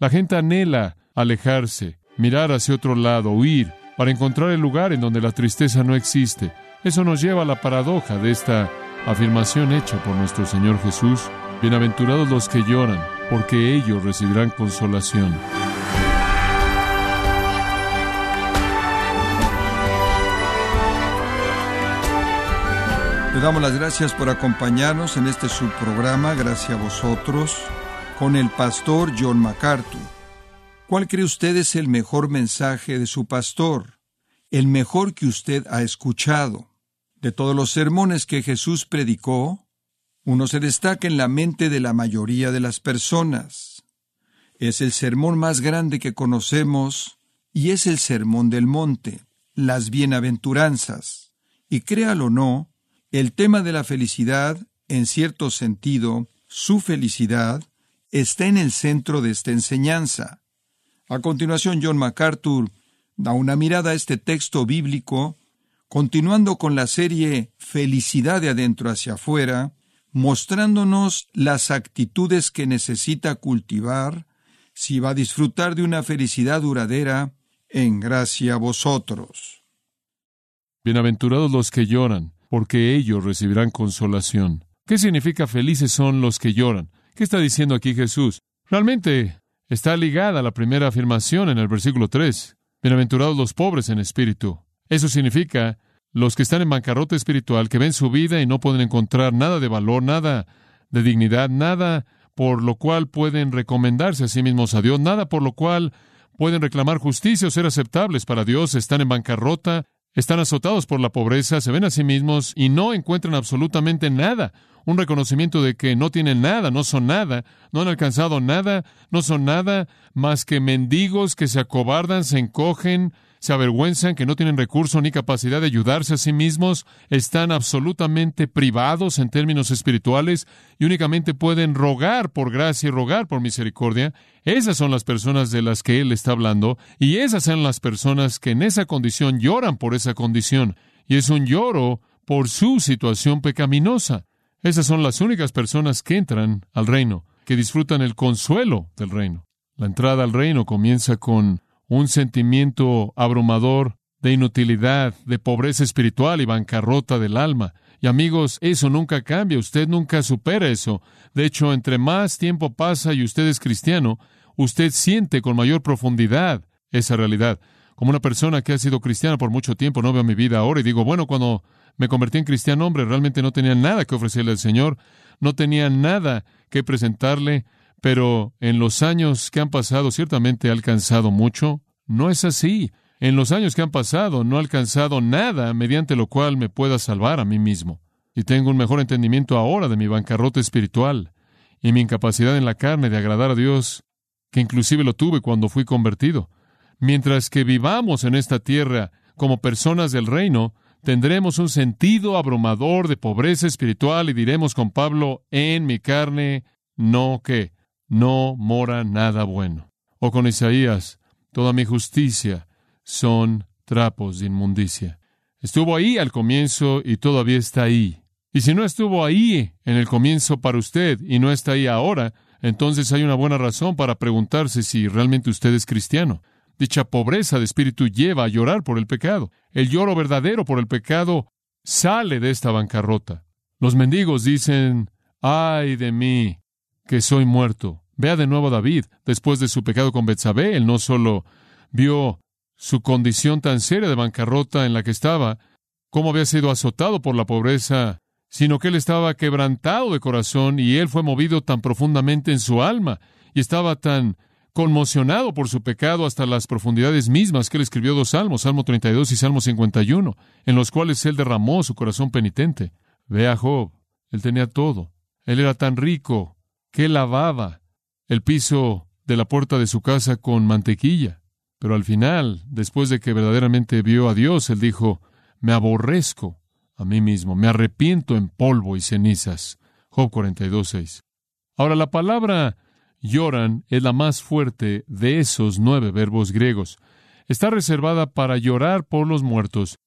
La gente anhela alejarse, mirar hacia otro lado, huir, para encontrar el lugar en donde la tristeza no existe. Eso nos lleva a la paradoja de esta afirmación hecha por nuestro Señor Jesús. Bienaventurados los que lloran, porque ellos recibirán consolación. Le damos las gracias por acompañarnos en este subprograma, gracias a vosotros, con el pastor John MacArthur. ¿Cuál cree usted es el mejor mensaje de su pastor? El mejor que usted ha escuchado. De todos los sermones que Jesús predicó, uno se destaca en la mente de la mayoría de las personas. Es el sermón más grande que conocemos y es el sermón del monte, las bienaventuranzas. Y créalo o no, el tema de la felicidad, en cierto sentido, su felicidad, está en el centro de esta enseñanza. A continuación, John MacArthur da una mirada a este texto bíblico, continuando con la serie Felicidad de adentro hacia afuera, mostrándonos las actitudes que necesita cultivar si va a disfrutar de una felicidad duradera en gracia a vosotros. Bienaventurados los que lloran, porque ellos recibirán consolación. ¿Qué significa felices son los que lloran? ¿Qué está diciendo aquí Jesús? Realmente está ligada a la primera afirmación en el versículo 3. Bienaventurados los pobres en espíritu. Eso significa los que están en bancarrota espiritual, que ven su vida y no pueden encontrar nada de valor, nada de dignidad, nada por lo cual pueden recomendarse a sí mismos a Dios, nada por lo cual pueden reclamar justicia o ser aceptables para Dios, están en bancarrota, están azotados por la pobreza, se ven a sí mismos y no encuentran absolutamente nada. Un reconocimiento de que no tienen nada, no son nada, no han alcanzado nada, no son nada más que mendigos que se acobardan, se encogen, se avergüenzan, que no tienen recurso ni capacidad de ayudarse a sí mismos, están absolutamente privados en términos espirituales y únicamente pueden rogar por gracia y rogar por misericordia. Esas son las personas de las que Él está hablando y esas son las personas que en esa condición lloran por esa condición. Y es un lloro por su situación pecaminosa. Esas son las únicas personas que entran al reino, que disfrutan el consuelo del reino. La entrada al reino comienza con un sentimiento abrumador de inutilidad, de pobreza espiritual y bancarrota del alma. Y amigos, eso nunca cambia, usted nunca supera eso. De hecho, entre más tiempo pasa y usted es cristiano, usted siente con mayor profundidad esa realidad. Como una persona que ha sido cristiana por mucho tiempo, no veo mi vida ahora y digo, bueno, cuando me convertí en cristiano, hombre, realmente no tenía nada que ofrecerle al Señor, no tenía nada que presentarle, pero en los años que han pasado ciertamente he alcanzado mucho. No es así. En los años que han pasado no he alcanzado nada mediante lo cual me pueda salvar a mí mismo. Y tengo un mejor entendimiento ahora de mi bancarrota espiritual y mi incapacidad en la carne de agradar a Dios, que inclusive lo tuve cuando fui convertido. Mientras que vivamos en esta tierra como personas del reino, tendremos un sentido abrumador de pobreza espiritual y diremos con Pablo, en mi carne no que no mora nada bueno. O con Isaías, toda mi justicia son trapos de inmundicia. Estuvo ahí al comienzo y todavía está ahí. Y si no estuvo ahí en el comienzo para usted y no está ahí ahora, entonces hay una buena razón para preguntarse si realmente usted es cristiano. Dicha pobreza de espíritu lleva a llorar por el pecado. El lloro verdadero por el pecado sale de esta bancarrota. Los mendigos dicen, ay de mí, que soy muerto. Vea de nuevo a David, después de su pecado con Betsabé, él no solo vio su condición tan seria de bancarrota en la que estaba, cómo había sido azotado por la pobreza, sino que él estaba quebrantado de corazón y él fue movido tan profundamente en su alma y estaba tan conmocionado por su pecado hasta las profundidades mismas que él escribió dos salmos, Salmo 32 y Salmo 51, en los cuales él derramó su corazón penitente. Ve a Job, él tenía todo. Él era tan rico, que lavaba el piso de la puerta de su casa con mantequilla. Pero al final, después de que verdaderamente vio a Dios, él dijo, me aborrezco a mí mismo, me arrepiento en polvo y cenizas. Job 42.6. Ahora la palabra lloran es la más fuerte de esos nueve verbos griegos. Está reservada para llorar por los muertos,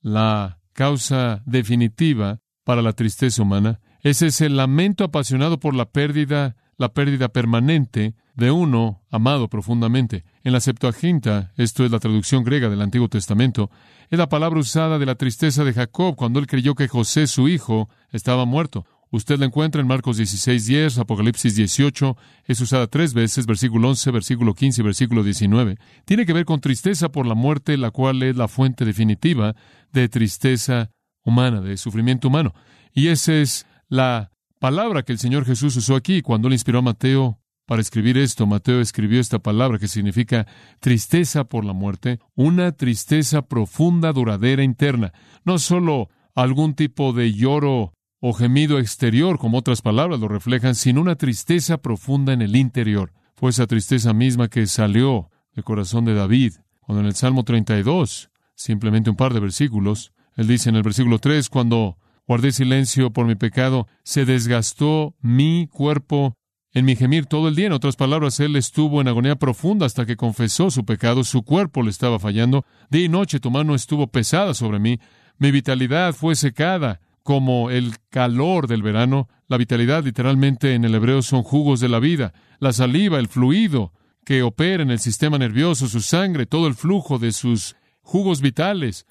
la causa definitiva para la tristeza humana, ese es el lamento apasionado por la pérdida, la pérdida permanente de uno amado profundamente. En la Septuaginta, esto es la traducción griega del Antiguo Testamento, es la palabra usada de la tristeza de Jacob cuando él creyó que José, su hijo, estaba muerto. Usted la encuentra en Marcos 16, 10, Apocalipsis 18, es usada tres veces, versículo 11, versículo 15 y versículo 19. Tiene que ver con tristeza por la muerte, la cual es la fuente definitiva de tristeza humana, de sufrimiento humano. Y esa es la palabra que el Señor Jesús usó aquí cuando le inspiró a Mateo para escribir esto. Mateo escribió esta palabra que significa tristeza por la muerte, una tristeza profunda, duradera, interna. No solo algún tipo de lloro o gemido exterior, como otras palabras lo reflejan, sino una tristeza profunda en el interior. Fue esa tristeza misma que salió del corazón de David, cuando en el Salmo 32, simplemente un par de versículos, él dice en el versículo 3, cuando guardé silencio por mi pecado, se desgastó mi cuerpo en mi gemir todo el día. En otras palabras, él estuvo en agonía profunda hasta que confesó su pecado, su cuerpo le estaba fallando, día y noche tu mano estuvo pesada sobre mí, mi vitalidad fue secada, como el calor del verano. La vitalidad literalmente en el hebreo son jugos de la vida, la saliva, el fluido que opera en el sistema nervioso, su sangre, todo el flujo de sus jugos vitales,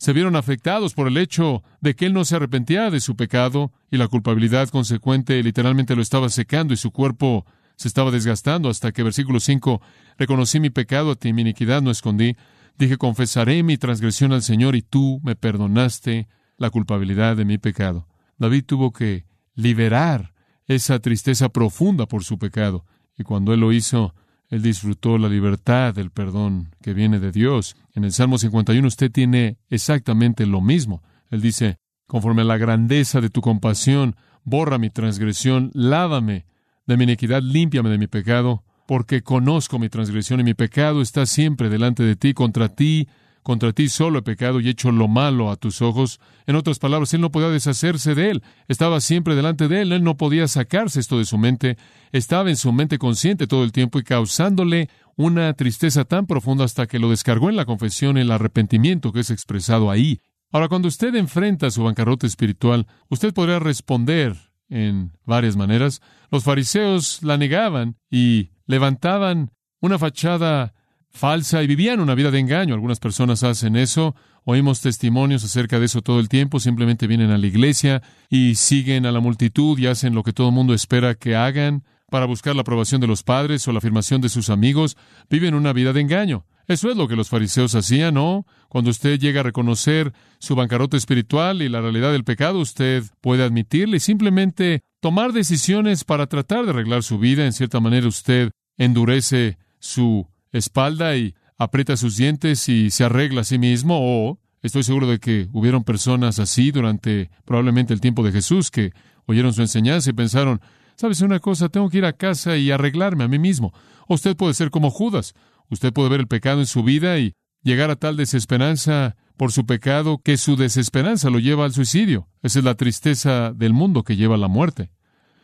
se vieron afectados por el hecho de que él no se arrepentía de su pecado y la culpabilidad consecuente literalmente lo estaba secando y su cuerpo se estaba desgastando hasta que versículo 5 reconocí mi pecado a ti, mi iniquidad no escondí. Dije, confesaré mi transgresión al Señor y tú me perdonaste la culpabilidad de mi pecado. David tuvo que liberar esa tristeza profunda por su pecado. Y cuando él lo hizo, él disfrutó la libertad del perdón que viene de Dios. En el Salmo 51 usted tiene exactamente lo mismo. Él dice, conforme a la grandeza de tu compasión, borra mi transgresión, lávame de mi iniquidad, límpiame de mi pecado, porque conozco mi transgresión y mi pecado está siempre delante de ti, contra ti contra ti solo he pecado y he hecho lo malo a tus ojos. En otras palabras, él no podía deshacerse de él. Estaba siempre delante de él. Él no podía sacarse esto de su mente. Estaba en su mente consciente todo el tiempo y causándole una tristeza tan profunda hasta que lo descargó en la confesión, el arrepentimiento que es expresado ahí. Ahora, cuando usted enfrenta su bancarrota espiritual, usted podría responder en varias maneras. Los fariseos la negaban y levantaban una fachada falsa y vivían una vida de engaño. Algunas personas hacen eso. Oímos testimonios acerca de eso todo el tiempo. Simplemente vienen a la iglesia y siguen a la multitud y hacen lo que todo el mundo espera que hagan para buscar la aprobación de los padres o la afirmación de sus amigos. Viven una vida de engaño. Eso es lo que los fariseos hacían, ¿no? Cuando usted llega a reconocer su bancarrota espiritual y la realidad del pecado, usted puede admitirle y simplemente tomar decisiones para tratar de arreglar su vida. En cierta manera, usted endurece su espalda y aprieta sus dientes y se arregla a sí mismo, o estoy seguro de que hubieron personas así durante probablemente el tiempo de Jesús que oyeron su enseñanza y pensaron, ¿sabes una cosa? Tengo que ir a casa y arreglarme a mí mismo. Usted puede ser como Judas. Usted puede ver el pecado en su vida y llegar a tal desesperanza por su pecado que su desesperanza lo lleva al suicidio. Esa es la tristeza del mundo que lleva a la muerte.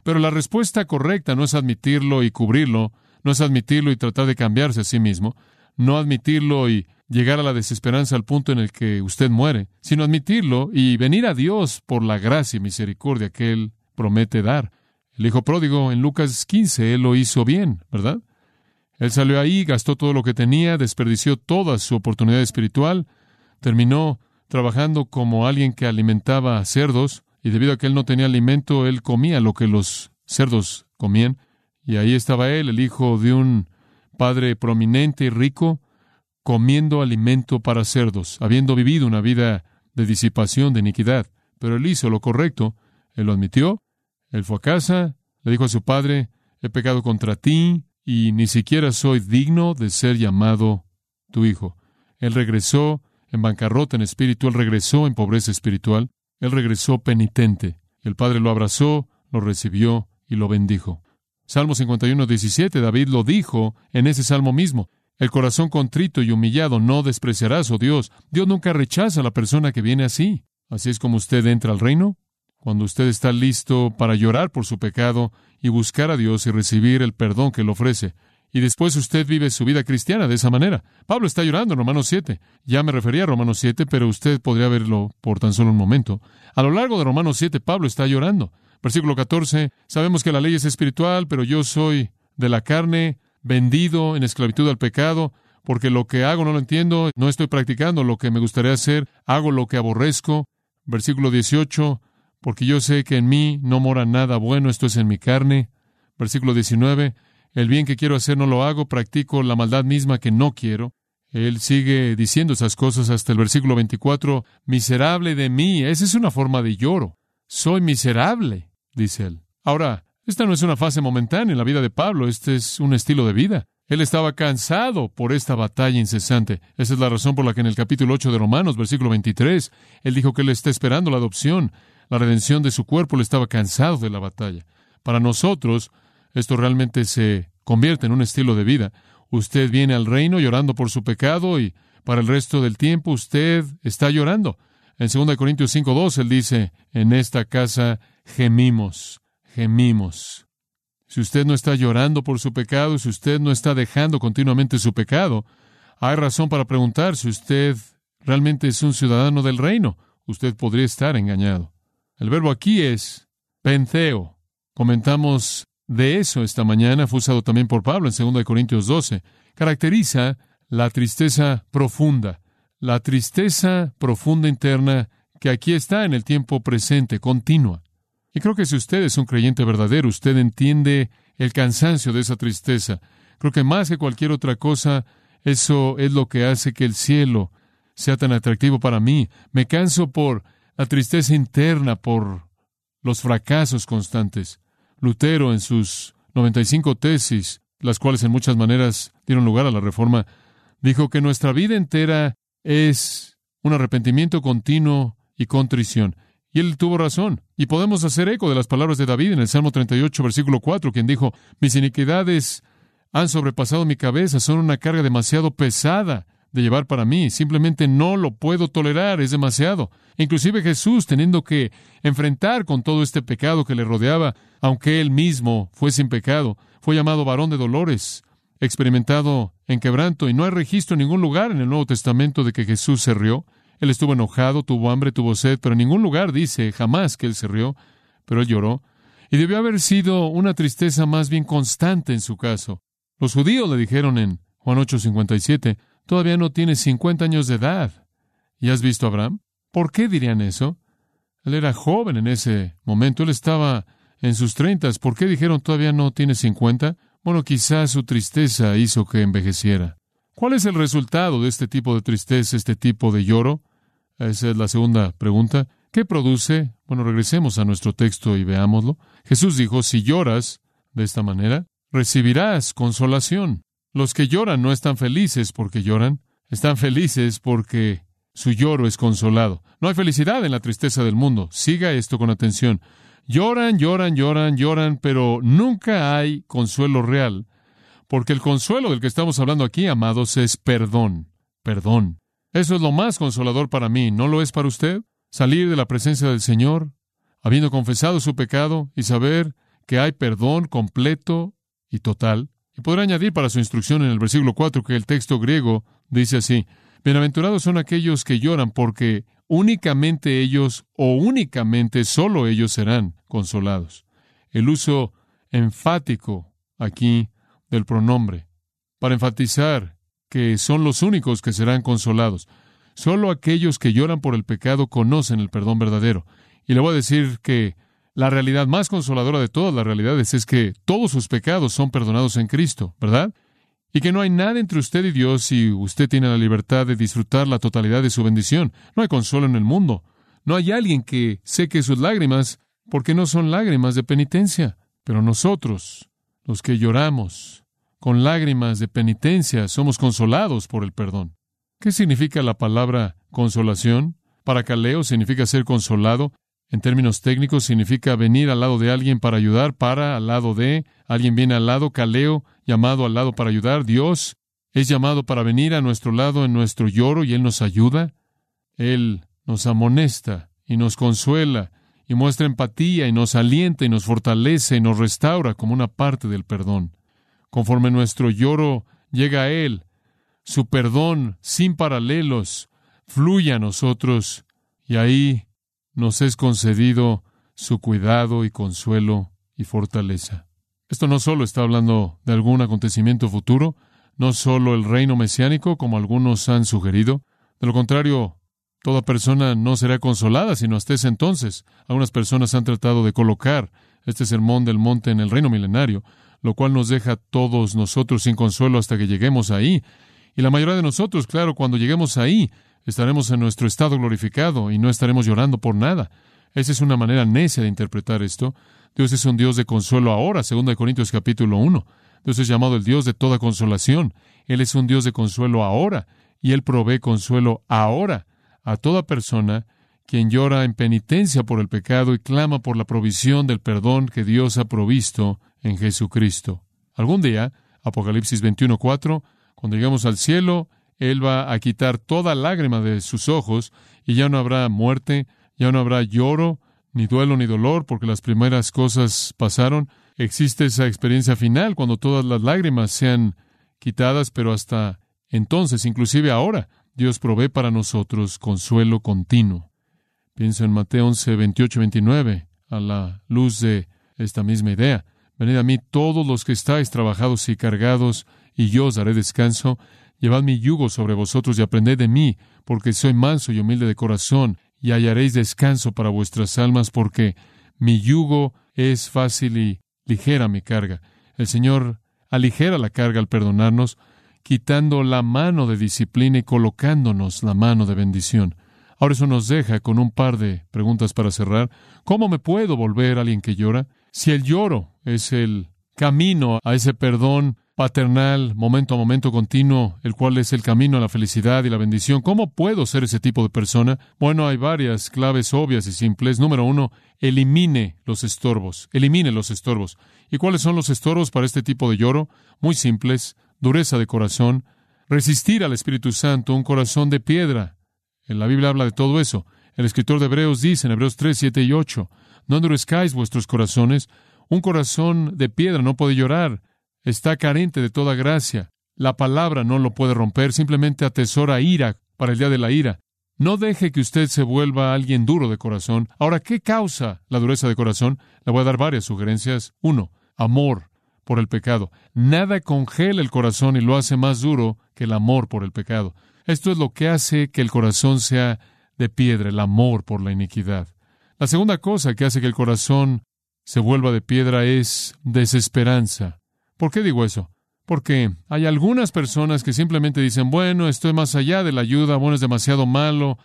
Pero la respuesta correcta no es admitirlo y cubrirlo, no es admitirlo y tratar de cambiarse a sí mismo, no admitirlo y llegar a la desesperanza al punto en el que usted muere, sino admitirlo y venir a Dios por la gracia y misericordia que Él promete dar. El hijo pródigo en Lucas 15, Él lo hizo bien, ¿verdad? Él salió ahí, gastó todo lo que tenía, desperdició toda su oportunidad espiritual, terminó trabajando como alguien que alimentaba cerdos, y debido a que él no tenía alimento, él comía lo que los cerdos comían. Y ahí estaba él, el hijo de un padre prominente y rico, comiendo alimento para cerdos, habiendo vivido una vida de disipación, de iniquidad. Pero él hizo lo correcto, él lo admitió, él fue a casa, le dijo a su padre, he pecado contra ti y ni siquiera soy digno de ser llamado tu hijo. Él regresó en bancarrota en espíritu, él regresó en pobreza espiritual, él regresó penitente. El padre lo abrazó, lo recibió y lo bendijo. Salmo 51, 17, David lo dijo en ese salmo mismo. El corazón contrito y humillado no despreciarás, oh Dios. Dios nunca rechaza a la persona que viene así. Así es como usted entra al reino. Cuando usted está listo para llorar por su pecado y buscar a Dios y recibir el perdón que le ofrece. Y después usted vive su vida cristiana de esa manera. Pablo está llorando en Romanos 7. Ya me refería a Romanos 7, pero usted podría verlo por tan solo un momento. A lo largo de Romanos 7, Pablo está llorando. Versículo 14, sabemos que la ley es espiritual, pero yo soy de la carne, vendido en esclavitud al pecado, porque lo que hago no lo entiendo, no estoy practicando lo que me gustaría hacer, hago lo que aborrezco. Versículo 18, porque yo sé que en mí no mora nada bueno, esto es en mi carne. Versículo 19, el bien que quiero hacer no lo hago, practico la maldad misma que no quiero. Él sigue diciendo esas cosas hasta el versículo 24, miserable de mí, esa es una forma de lloro. Soy miserable, dice él. Ahora, esta no es una fase momentánea en la vida de Pablo, este es un estilo de vida. Él estaba cansado por esta batalla incesante. Esa es la razón por la que en el capítulo 8 de Romanos, versículo 23, él dijo que él está esperando la adopción, la redención de su cuerpo, él estaba cansado de la batalla. Para nosotros, esto realmente se convierte en un estilo de vida. Usted viene al reino llorando por su pecado y para el resto del tiempo usted está llorando. En 2 Corintios 5.2 él dice, en esta casa gemimos, gemimos. Si usted no está llorando por su pecado, si usted no está dejando continuamente su pecado, hay razón para preguntar si usted realmente es un ciudadano del reino. Usted podría estar engañado. El verbo aquí es penceo. Comentamos de eso esta mañana, fue usado también por Pablo en 2 Corintios 12. Caracteriza la tristeza profunda, la tristeza profunda interna que aquí está en el tiempo presente, continua. Y creo que si usted es un creyente verdadero, usted entiende el cansancio de esa tristeza. Creo que más que cualquier otra cosa, eso es lo que hace que el cielo sea tan atractivo para mí. Me canso por la tristeza interna, por los fracasos constantes. Lutero, en sus 95 tesis, las cuales en muchas maneras dieron lugar a la Reforma, dijo que nuestra vida entera es un arrepentimiento continuo y contrición. Y él tuvo razón. Y podemos hacer eco de las palabras de David en el Salmo 38, versículo 4, quien dijo, mis iniquidades han sobrepasado mi cabeza, son una carga demasiado pesada de llevar para mí. Simplemente no lo puedo tolerar, es demasiado. Inclusive Jesús, teniendo que enfrentar con todo este pecado que le rodeaba, aunque él mismo fue sin pecado, fue llamado varón de dolores, experimentado en quebranto, y no hay registro en ningún lugar en el Nuevo Testamento de que Jesús se rió. Él estuvo enojado, tuvo hambre, tuvo sed, pero en ningún lugar dice jamás que él se rió, pero él lloró. Y debió haber sido una tristeza más bien constante en su caso. Los judíos le dijeron en Juan 8:57, todavía no tienes 50 años de edad. ¿Y has visto a Abraham? ¿Por qué dirían eso? Él era joven en ese momento, él estaba en sus treintas. ¿Por qué dijeron todavía no tiene 50? Bueno, quizás su tristeza hizo que envejeciera. ¿Cuál es el resultado de este tipo de tristeza, este tipo de lloro? Esa es la segunda pregunta. ¿Qué produce? Bueno, regresemos a nuestro texto y veámoslo. Jesús dijo, si lloras de esta manera, recibirás consolación. Los que lloran no están felices porque lloran, están felices porque su lloro es consolado. No hay felicidad en la tristeza del mundo. Siga esto con atención. Lloran, lloran, lloran, lloran, pero nunca hay consuelo real porque el consuelo del que estamos hablando aquí, amados, es perdón, perdón. Eso es lo más consolador para mí, ¿no lo es para usted? Salir de la presencia del Señor, habiendo confesado su pecado y saber que hay perdón completo y total. Y podrá añadir para su instrucción en el versículo 4 que el texto griego dice así, Bienaventurados son aquellos que lloran porque únicamente ellos o únicamente solo ellos serán consolados. El uso enfático aquí del pronombre, para enfatizar que son los únicos que serán consolados. Solo aquellos que lloran por el pecado conocen el perdón verdadero. Y le voy a decir que la realidad más consoladora de todas las realidades es que todos sus pecados son perdonados en Cristo, ¿verdad? Y que no hay nada entre usted y Dios y usted tiene la libertad de disfrutar la totalidad de su bendición. No hay consuelo en el mundo. No hay alguien que seque sus lágrimas porque no son lágrimas de penitencia. Pero nosotros, los que lloramos con lágrimas de penitencia, somos consolados por el perdón. ¿Qué significa la palabra consolación? Para Caleo significa ser consolado. En términos técnicos significa venir al lado de alguien para ayudar, para al lado de, alguien viene al lado, Caleo, llamado al lado para ayudar, Dios es llamado para venir a nuestro lado en nuestro lloro y Él nos ayuda. Él nos amonesta y nos consuela y muestra empatía y nos alienta y nos fortalece y nos restaura como una parte del perdón. Conforme nuestro lloro llega a Él, su perdón sin paralelos fluye a nosotros y ahí nos es concedido su cuidado y consuelo y fortaleza. Esto no solo está hablando de algún acontecimiento futuro, no solo el reino mesiánico, como algunos han sugerido. De lo contrario, toda persona no será consolada sino hasta ese entonces. Algunas personas han tratado de colocar este sermón del monte en el reino milenario, lo cual nos deja a todos nosotros sin consuelo hasta que lleguemos ahí. Y la mayoría de nosotros, claro, cuando lleguemos ahí, estaremos en nuestro estado glorificado y no estaremos llorando por nada. Esa es una manera necia de interpretar esto. Dios es un Dios de consuelo ahora, 2 Corintios capítulo 1. Dios es llamado el Dios de toda consolación. Él es un Dios de consuelo ahora, y Él provee consuelo ahora a toda persona quien llora en penitencia por el pecado y clama por la provisión del perdón que Dios ha provisto en Jesucristo. Algún día, Apocalipsis 21:4, cuando lleguemos al cielo, Él va a quitar toda lágrima de sus ojos y ya no habrá muerte, ya no habrá lloro, ni duelo, ni dolor, porque las primeras cosas pasaron. Existe esa experiencia final cuando todas las lágrimas sean quitadas, pero hasta entonces, inclusive ahora, Dios provee para nosotros consuelo continuo. Pienso en Mateo 11, 28, 29, a la luz de esta misma idea. Venid a mí todos los que estáis trabajados y cargados, y yo os daré descanso. Llevad mi yugo sobre vosotros y aprended de mí, porque soy manso y humilde de corazón, y hallaréis descanso para vuestras almas, porque mi yugo es fácil y ligera mi carga. El Señor aligera la carga al perdonarnos, quitando la mano de disciplina y colocándonos la mano de bendición. Ahora eso nos deja con un par de preguntas para cerrar. ¿Cómo me puedo volver alguien que llora? Si el lloro es el camino a ese perdón paternal, momento a momento continuo, el cual es el camino a la felicidad y la bendición, ¿cómo puedo ser ese tipo de persona? Bueno, hay varias claves obvias y simples. Número uno, elimine los estorbos. Elimine los estorbos. ¿Y cuáles son los estorbos para este tipo de lloro? Muy simples. Dureza de corazón. Resistir al Espíritu Santo, un corazón de piedra, en la Biblia habla de todo eso. El escritor de Hebreos dice en Hebreos 3, 7 y 8, no endurezcáis vuestros corazones. Un corazón de piedra no puede llorar. Está carente de toda gracia. La palabra no lo puede romper. Simplemente atesora ira para el día de la ira. No deje que usted se vuelva alguien duro de corazón. Ahora, ¿qué causa la dureza de corazón? Le voy a dar varias sugerencias. Uno, amor por el pecado. Nada congela el corazón y lo hace más duro que el amor por el pecado. Esto es lo que hace que el corazón sea de piedra, el amor por la iniquidad. La segunda cosa que hace que el corazón se vuelva de piedra es desesperanza. ¿Por qué digo eso? Porque hay algunas personas que simplemente dicen, bueno, estoy más allá de la ayuda, bueno, es demasiado malo,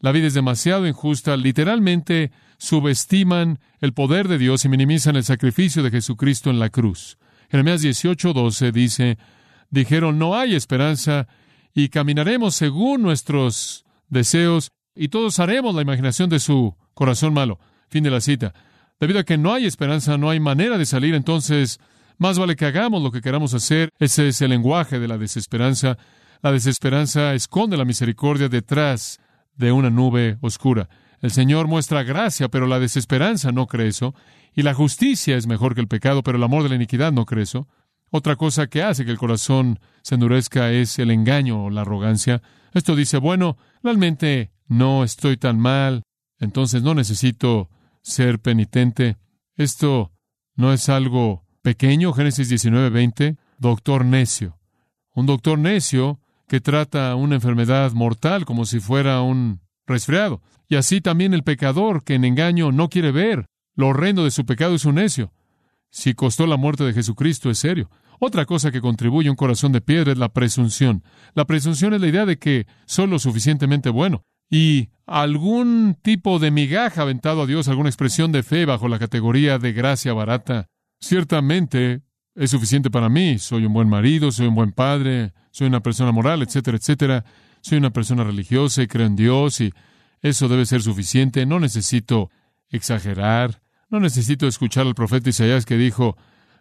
la vida es demasiado injusta, literalmente subestiman el poder de Dios y minimizan el sacrificio de Jesucristo en la cruz. Jeremías 18, 12 dice, dijeron, no hay esperanza y caminaremos según nuestros deseos y todos haremos la imaginación de su corazón malo. Fin de la cita. Debido a que no hay esperanza, no hay manera de salir, entonces más vale que hagamos lo que queramos hacer. Ese es el lenguaje de la desesperanza. La desesperanza esconde la misericordia detrás de una nube oscura. El Señor muestra gracia, pero la desesperanza no cree eso. Y la justicia es mejor que el pecado, pero el amor de la iniquidad no cree eso. Otra cosa que hace que el corazón se endurezca es el engaño o la arrogancia. Esto dice, bueno, realmente no estoy tan mal, entonces no necesito ser penitente. Esto no es algo pequeño, Génesis 19:20, doctor necio. Un doctor necio que trata una enfermedad mortal como si fuera un resfriado. Y así también el pecador que en engaño no quiere ver lo horrendo de su pecado es un necio. Si costó la muerte de Jesucristo es serio. Otra cosa que contribuye a un corazón de piedra es la presunción. La presunción es la idea de que soy lo suficientemente bueno. Y algún tipo de migaja aventado a Dios, alguna expresión de fe bajo la categoría de gracia barata, ciertamente es suficiente para mí. Soy un buen marido, soy un buen padre, soy una persona moral, etcétera, etcétera. Soy una persona religiosa y creo en Dios y eso debe ser suficiente. No necesito exagerar. No necesito escuchar al profeta Isaías que dijo,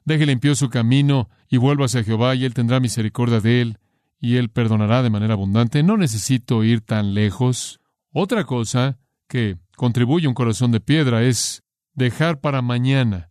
Deje limpio su camino y vuelva hacia Jehová, y él tendrá misericordia de él, y él perdonará de manera abundante. No necesito ir tan lejos. Otra cosa que contribuye a un corazón de piedra es dejar para mañana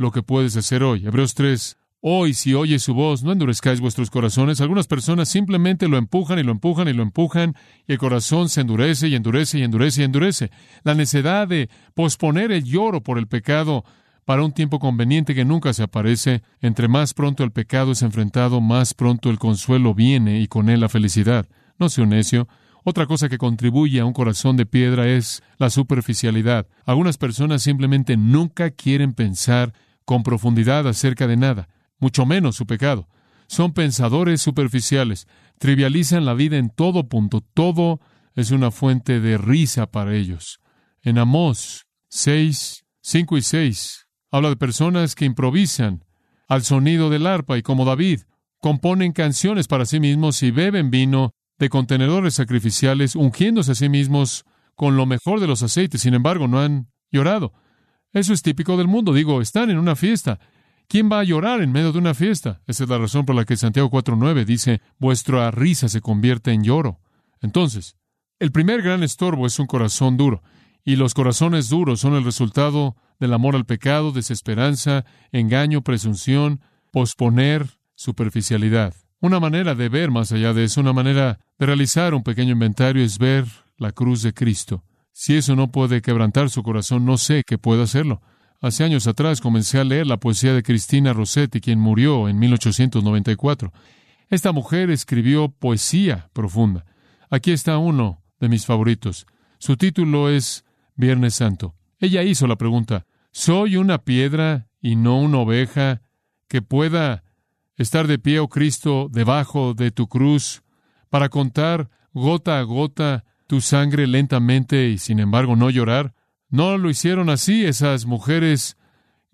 lo que puedes hacer hoy. Hebreos 3. Hoy, si oyes su voz, no endurezcáis vuestros corazones. Algunas personas simplemente lo empujan y lo empujan y lo empujan, y el corazón se endurece y endurece y endurece y endurece. La necesidad de posponer el lloro por el pecado para un tiempo conveniente que nunca se aparece. Entre más pronto el pecado es enfrentado, más pronto el consuelo viene y con él la felicidad. No sea un necio. Otra cosa que contribuye a un corazón de piedra es la superficialidad. Algunas personas simplemente nunca quieren pensar con profundidad acerca de nada, mucho menos su pecado. Son pensadores superficiales, trivializan la vida en todo punto, todo es una fuente de risa para ellos. En Amós 6, 5 y 6 habla de personas que improvisan al sonido del arpa y como David componen canciones para sí mismos y beben vino de contenedores sacrificiales, ungiéndose a sí mismos con lo mejor de los aceites. Sin embargo, no han llorado. Eso es típico del mundo. Digo, están en una fiesta. ¿Quién va a llorar en medio de una fiesta? Esa es la razón por la que Santiago 4.9 dice, vuestra risa se convierte en lloro. Entonces, el primer gran estorbo es un corazón duro, y los corazones duros son el resultado del amor al pecado, desesperanza, engaño, presunción, posponer, superficialidad. Una manera de ver más allá de eso, una manera de realizar un pequeño inventario es ver la cruz de Cristo. Si eso no puede quebrantar su corazón, no sé qué puede hacerlo. Hace años atrás comencé a leer la poesía de Cristina Rossetti, quien murió en 1894. Esta mujer escribió poesía profunda. Aquí está uno de mis favoritos. Su título es Viernes Santo. Ella hizo la pregunta, ¿soy una piedra y no una oveja que pueda estar de pie, oh Cristo, debajo de tu cruz, para contar gota a gota tu sangre lentamente y sin embargo no llorar? No lo hicieron así esas mujeres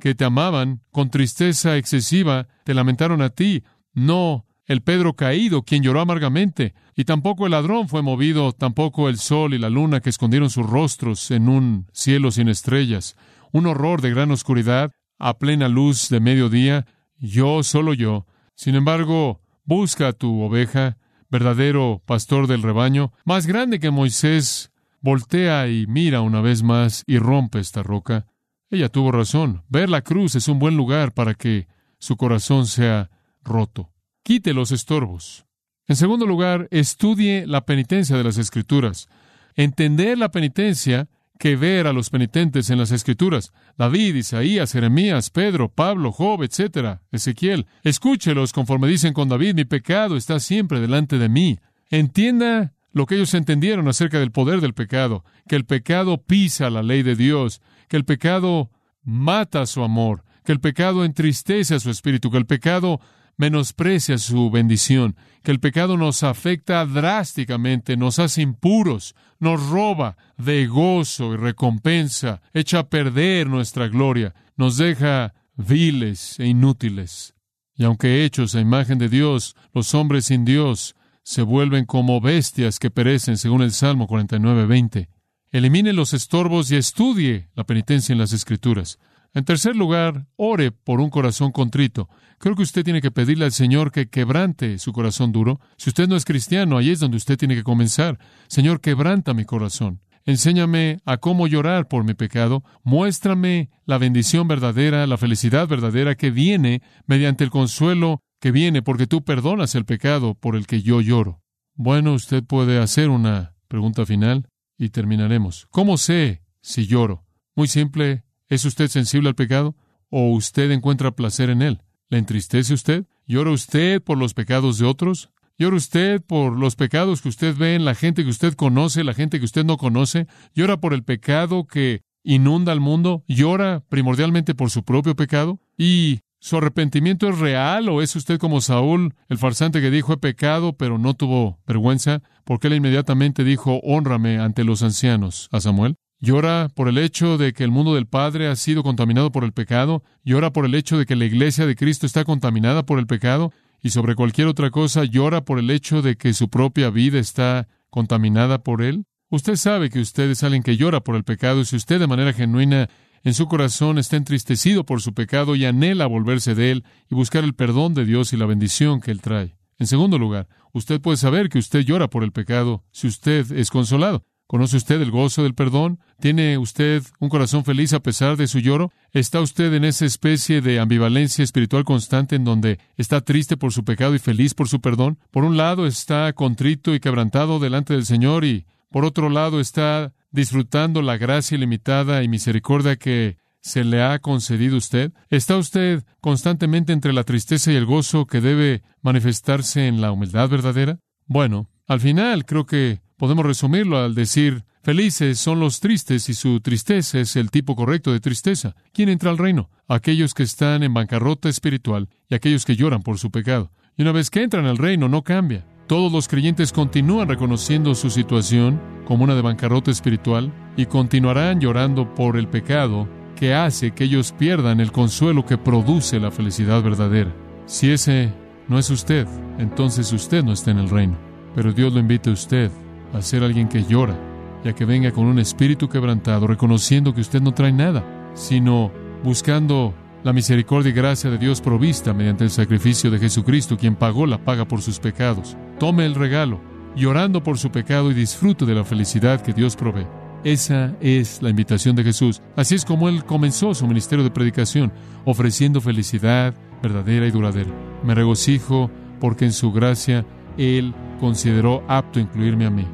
que te amaban con tristeza excesiva, te lamentaron a ti. No el Pedro caído, quien lloró amargamente, y tampoco el ladrón fue movido, tampoco el sol y la luna que escondieron sus rostros en un cielo sin estrellas, un horror de gran oscuridad, a plena luz de mediodía, yo, solo yo. Sin embargo, busca a tu oveja, verdadero pastor del rebaño, más grande que Moisés, voltea y mira una vez más y rompe esta roca. Ella tuvo razón. Ver la cruz es un buen lugar para que su corazón sea roto. Quite los estorbos. En segundo lugar, estudie la penitencia de las Escrituras. Entender la penitencia que ver a los penitentes en las Escrituras. David, Isaías, Jeremías, Pedro, Pablo, Job, etc. Ezequiel. Escúchelos conforme dicen con David, mi pecado está siempre delante de mí. Entienda lo que ellos entendieron acerca del poder del pecado, que el pecado pisa la ley de Dios, que el pecado mata su amor, que el pecado entristece a su espíritu, que el pecado menosprecia su bendición, que el pecado nos afecta drásticamente, nos hace impuros, nos roba de gozo y recompensa, echa a perder nuestra gloria, nos deja viles e inútiles. Y aunque hechos a imagen de Dios, los hombres sin Dios se vuelven como bestias que perecen, según el Salmo 49:20. Elimine los estorbos y estudie la penitencia en las Escrituras. En tercer lugar, ore por un corazón contrito. Creo que usted tiene que pedirle al Señor que quebrante su corazón duro. Si usted no es cristiano, ahí es donde usted tiene que comenzar. Señor, quebranta mi corazón. Enséñame a cómo llorar por mi pecado. Muéstrame la bendición verdadera, la felicidad verdadera que viene mediante el consuelo que viene porque tú perdonas el pecado por el que yo lloro. Bueno, usted puede hacer una pregunta final y terminaremos. ¿Cómo sé si lloro? Muy simple, ¿Es usted sensible al pecado? ¿O usted encuentra placer en él? ¿Le entristece usted? ¿Llora usted por los pecados de otros? ¿Llora usted por los pecados que usted ve en la gente que usted conoce, la gente que usted no conoce? ¿Llora por el pecado que inunda al mundo? ¿Llora primordialmente por su propio pecado? ¿Y su arrepentimiento es real o es usted como Saúl, el farsante que dijo he pecado pero no tuvo vergüenza? Porque él inmediatamente dijo honrame ante los ancianos a Samuel. Llora por el hecho de que el mundo del Padre ha sido contaminado por el pecado. Llora por el hecho de que la iglesia de Cristo está contaminada por el pecado. Y sobre cualquier otra cosa, llora por el hecho de que su propia vida está contaminada por él. Usted sabe que usted es alguien que llora por el pecado y si usted de manera genuina en su corazón está entristecido por su pecado y anhela volverse de él y buscar el perdón de Dios y la bendición que él trae. En segundo lugar, usted puede saber que usted llora por el pecado si usted es consolado. ¿Conoce usted el gozo del perdón? ¿Tiene usted un corazón feliz a pesar de su lloro? ¿Está usted en esa especie de ambivalencia espiritual constante en donde está triste por su pecado y feliz por su perdón? Por un lado está contrito y quebrantado delante del Señor y por otro lado está disfrutando la gracia ilimitada y misericordia que se le ha concedido usted? ¿Está usted constantemente entre la tristeza y el gozo que debe manifestarse en la humildad verdadera? Bueno, al final creo que podemos resumirlo al decir, felices son los tristes y su tristeza es el tipo correcto de tristeza. ¿Quién entra al reino? Aquellos que están en bancarrota espiritual y aquellos que lloran por su pecado. Y una vez que entran al reino no cambia. Todos los creyentes continúan reconociendo su situación como una de bancarrota espiritual y continuarán llorando por el pecado que hace que ellos pierdan el consuelo que produce la felicidad verdadera. Si ese no es usted, entonces usted no está en el reino. Pero Dios lo invita a usted a ser alguien que llora, ya que venga con un espíritu quebrantado, reconociendo que usted no trae nada, sino buscando la misericordia y gracia de Dios provista mediante el sacrificio de Jesucristo, quien pagó la paga por sus pecados. Tome el regalo, llorando por su pecado y disfrute de la felicidad que Dios provee. Esa es la invitación de Jesús. Así es como Él comenzó su ministerio de predicación, ofreciendo felicidad verdadera y duradera. Me regocijo porque en su gracia Él consideró apto incluirme a mí.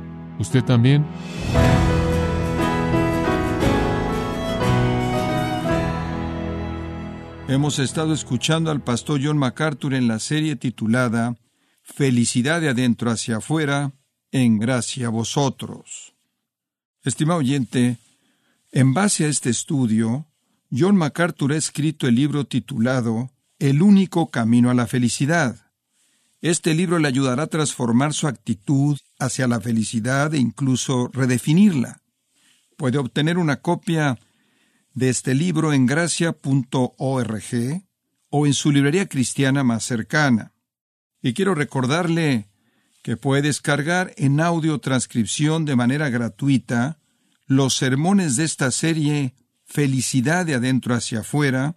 ¿Usted también? Hemos estado escuchando al pastor John MacArthur en la serie titulada Felicidad de adentro hacia afuera, en gracia a vosotros. Estimado oyente, en base a este estudio, John MacArthur ha escrito el libro titulado El único camino a la felicidad. Este libro le ayudará a transformar su actitud hacia la felicidad e incluso redefinirla. Puede obtener una copia de este libro en gracia.org o en su librería cristiana más cercana. Y quiero recordarle que puede descargar en audio transcripción de manera gratuita los sermones de esta serie Felicidad de adentro hacia afuera,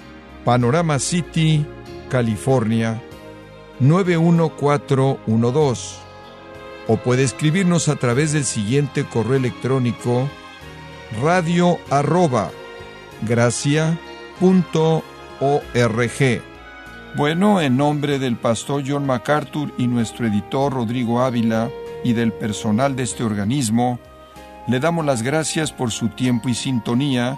Panorama City, California 91412. O puede escribirnos a través del siguiente correo electrónico radio arroba gracia.org. Bueno, en nombre del pastor John MacArthur y nuestro editor Rodrigo Ávila y del personal de este organismo, le damos las gracias por su tiempo y sintonía,